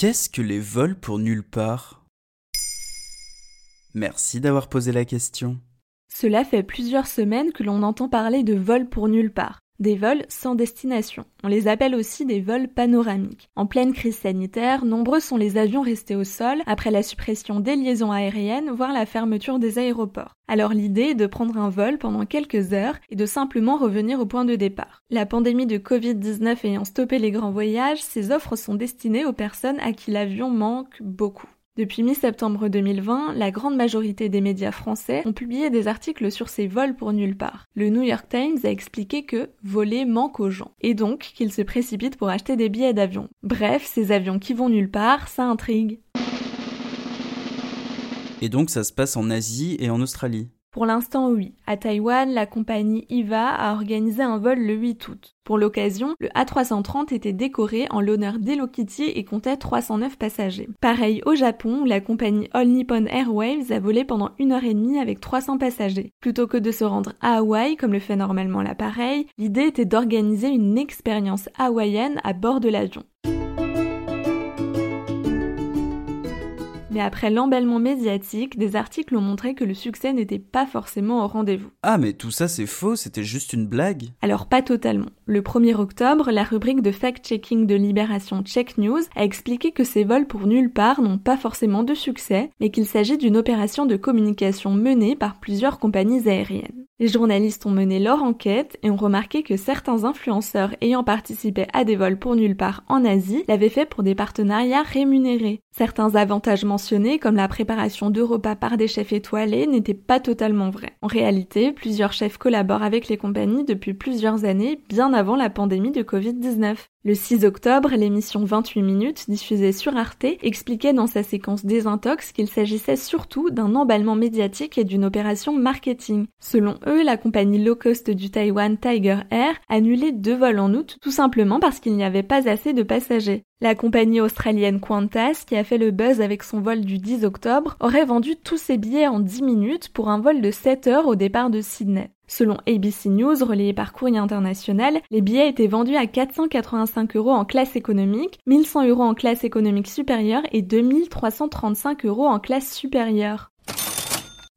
Qu'est-ce que les vols pour nulle part? Merci d'avoir posé la question. Cela fait plusieurs semaines que l'on entend parler de vols pour nulle part, des vols sans destination. On les appelle aussi des vols panoramiques. En pleine crise sanitaire, nombreux sont les avions restés au sol après la suppression des liaisons aériennes, voire la fermeture des aéroports. Alors l'idée est de prendre un vol pendant quelques heures et de simplement revenir au point de départ. La pandémie de Covid-19 ayant stoppé les grands voyages, ces offres sont destinées aux personnes à qui l'avion manque beaucoup. Depuis mi-septembre 2020, la grande majorité des médias français ont publié des articles sur ces vols pour nulle part. Le New York Times a expliqué que voler manque aux gens, et donc qu'ils se précipitent pour acheter des billets d'avion. Bref, ces avions qui vont nulle part, ça intrigue. Et donc ça se passe en Asie et en Australie. Pour l'instant, oui. À Taïwan, la compagnie IVA a organisé un vol le 8 août. Pour l'occasion, le A330 était décoré en l'honneur d'Hello Kitty et comptait 309 passagers. Pareil au Japon, la compagnie All Nippon Airways a volé pendant une heure et demie avec 300 passagers. Plutôt que de se rendre à Hawaï, comme le fait normalement l'appareil, l'idée était d'organiser une expérience hawaïenne à bord de l'avion. Mais après l'emballement médiatique, des articles ont montré que le succès n'était pas forcément au rendez-vous. Ah mais tout ça c'est faux, c'était juste une blague Alors pas totalement. Le 1er octobre, la rubrique de fact-checking de Libération Check News a expliqué que ces vols pour nulle part n'ont pas forcément de succès, mais qu'il s'agit d'une opération de communication menée par plusieurs compagnies aériennes. Les journalistes ont mené leur enquête et ont remarqué que certains influenceurs ayant participé à des vols pour nulle part en Asie l'avaient fait pour des partenariats rémunérés. Certains avantages mentionnés, comme la préparation de repas par des chefs étoilés, n'étaient pas totalement vrais. En réalité, plusieurs chefs collaborent avec les compagnies depuis plusieurs années, bien avant la pandémie de Covid-19. Le 6 octobre, l'émission 28 minutes, diffusée sur Arte, expliquait dans sa séquence Désintox qu'il s'agissait surtout d'un emballement médiatique et d'une opération marketing. Selon eux, la compagnie low cost du Taïwan Tiger Air annulait deux vols en août, tout simplement parce qu'il n'y avait pas assez de passagers. La compagnie australienne Qantas, qui a fait le buzz avec son vol du 10 octobre, aurait vendu tous ses billets en 10 minutes pour un vol de 7 heures au départ de Sydney. Selon ABC News, relayé par Courrier International, les billets étaient vendus à 485 euros en classe économique, 1100 euros en classe économique supérieure et 2335 euros en classe supérieure.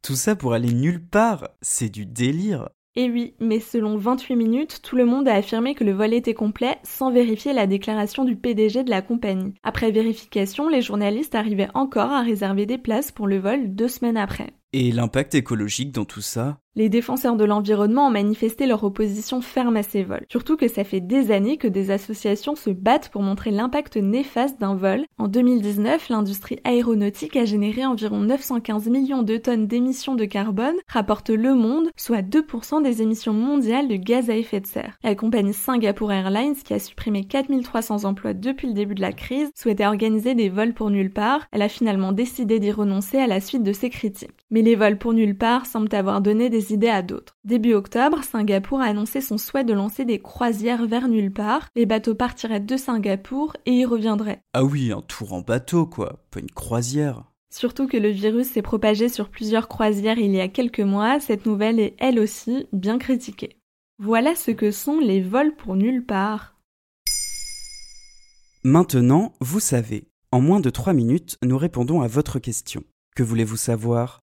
Tout ça pour aller nulle part C'est du délire Et oui, mais selon 28 minutes, tout le monde a affirmé que le vol était complet sans vérifier la déclaration du PDG de la compagnie. Après vérification, les journalistes arrivaient encore à réserver des places pour le vol deux semaines après. Et l'impact écologique dans tout ça? Les défenseurs de l'environnement ont manifesté leur opposition ferme à ces vols. Surtout que ça fait des années que des associations se battent pour montrer l'impact néfaste d'un vol. En 2019, l'industrie aéronautique a généré environ 915 millions de tonnes d'émissions de carbone, rapporte Le Monde, soit 2% des émissions mondiales de gaz à effet de serre. La compagnie Singapore Airlines, qui a supprimé 4300 emplois depuis le début de la crise, souhaitait organiser des vols pour nulle part. Elle a finalement décidé d'y renoncer à la suite de ces critiques. Mais les vols pour nulle part semblent avoir donné des idées à d'autres. Début octobre, Singapour a annoncé son souhait de lancer des croisières vers nulle part. Les bateaux partiraient de Singapour et y reviendraient. Ah oui, un tour en bateau quoi, pas une croisière. Surtout que le virus s'est propagé sur plusieurs croisières il y a quelques mois, cette nouvelle est elle aussi bien critiquée. Voilà ce que sont les vols pour nulle part. Maintenant, vous savez. En moins de 3 minutes, nous répondons à votre question. Que voulez-vous savoir?